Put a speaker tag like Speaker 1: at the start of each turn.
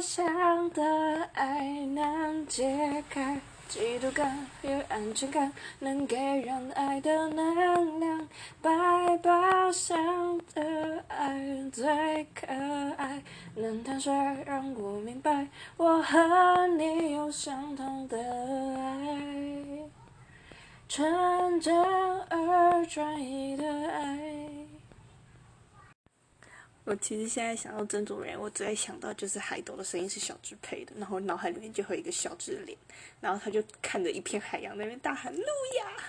Speaker 1: 想的爱难解开嫉妒感与安全感，能给人爱的能量。百宝箱的爱最可爱，能坦率让我明白，我和你有相同的爱，纯真而专一的爱。我其实现在想到曾祖人，我最想到就是海斗的声音是小智配的，然后脑海里面就会有一个小智的脸，然后他就看着一片海洋那边大喊路亚。